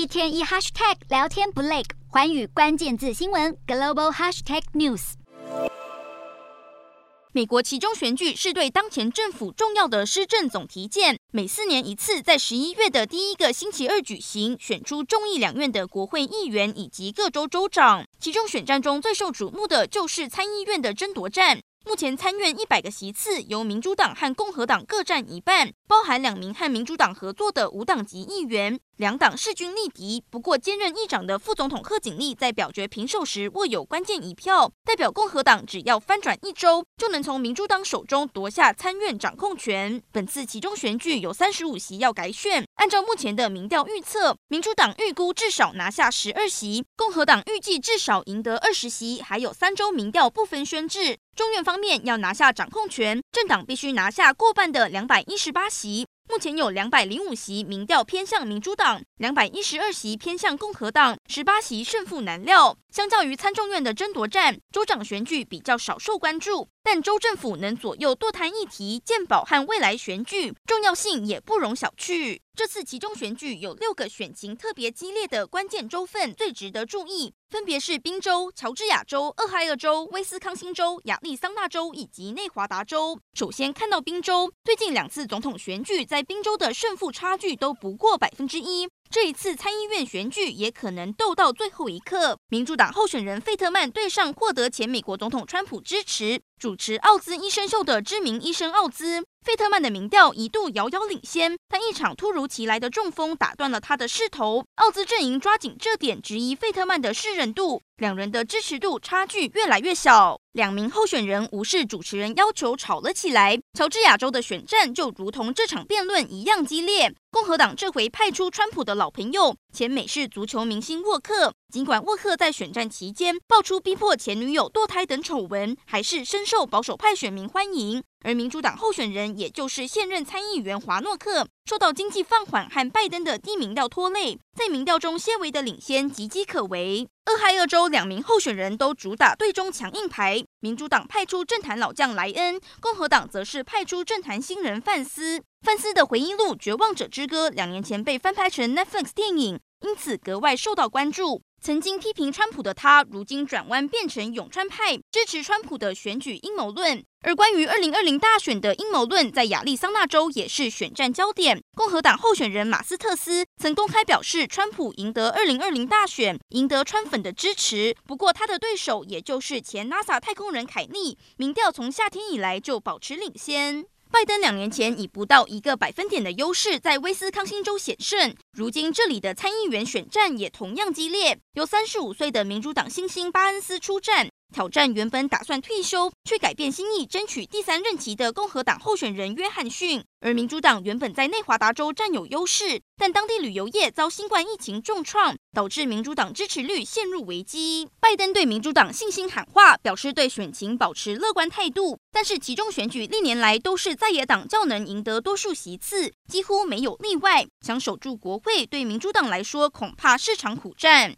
一天一 hashtag 聊天不累，寰宇关键字新闻 global hashtag news。美国其中选举是对当前政府重要的施政总提检，每四年一次，在十一月的第一个星期二举行，选出众议两院的国会议员以及各州州长。其中选战中最受瞩目的就是参议院的争夺战。目前参院一百个席次由民主党和共和党各占一半，包含两名和民主党合作的无党籍议员。两党势均力敌。不过兼任议长的副总统贺锦丽在表决平手时握有关键一票，代表共和党只要翻转一周就能从民主党手中夺下参院掌控权。本次其中选举有三十五席要改选，按照目前的民调预测，民主党预估至少拿下十二席，共和党预计至少赢得二十席，还有三州民调不分宣制。众院方面要拿下掌控权，政党必须拿下过半的两百一十八席。目前有两百零五席民调偏向民主党，两百一十二席偏向共和党，十八席胜负难料。相较于参众院的争夺战，州长选举比较少受关注，但州政府能左右堕胎议题、健保和未来选举，重要性也不容小觑。这次其中选举有六个选情特别激烈的关键州份，最值得注意，分别是宾州、乔治亚州、俄亥俄州、威斯康星州、亚利桑那州以及内华达州。首先看到宾州，最近两次总统选举在宾州的胜负差距都不过百分之一。这一次参议院选举也可能斗到最后一刻。民主党候选人费特曼对上获得前美国总统川普支持、主持奥兹医生秀的知名医生奥兹。费特曼的民调一度遥遥领先，但一场突如其来的中风打断了他的势头。奥兹阵营抓紧这点，质疑费特曼的适任度。两人的支持度差距越来越小，两名候选人无视主持人要求吵了起来。乔治亚州的选战就如同这场辩论一样激烈。共和党这回派出川普的老朋友，前美式足球明星沃克。尽管沃克在选战期间爆出逼迫前女友堕胎等丑闻，还是深受保守派选民欢迎。而民主党候选人，也就是现任参议员华诺克，受到经济放缓和拜登的低民调拖累，在民调中些微的领先岌岌可危。俄亥俄州两名候选人都主打对中强硬牌，民主党派出政坛老将莱恩，共和党则是派出政坛新人范斯。范斯的回忆录《绝望者之歌》两年前被翻拍成 Netflix 电影，因此格外受到关注。曾经批评川普的他，如今转弯变成永川派，支持川普的选举阴谋论。而关于二零二零大选的阴谋论，在亚利桑那州也是选战焦点。共和党候选人马斯特斯曾公开表示，川普赢得二零二零大选，赢得川粉的支持。不过，他的对手也就是前 NASA 太空人凯利，民调从夏天以来就保持领先。拜登两年前以不到一个百分点的优势在威斯康星州险胜，如今这里的参议员选战也同样激烈，由三十五岁的民主党新星巴恩斯出战。挑战原本打算退休却改变心意争取第三任期的共和党候选人约翰逊，而民主党原本在内华达州占有优势，但当地旅游业遭新冠疫情重创，导致民主党支持率陷入危机。拜登对民主党信心喊话，表示对选情保持乐观态度，但是其中选举历年来都是在野党较能赢得多数席次，几乎没有例外。想守住国会对民主党来说恐怕是场苦战。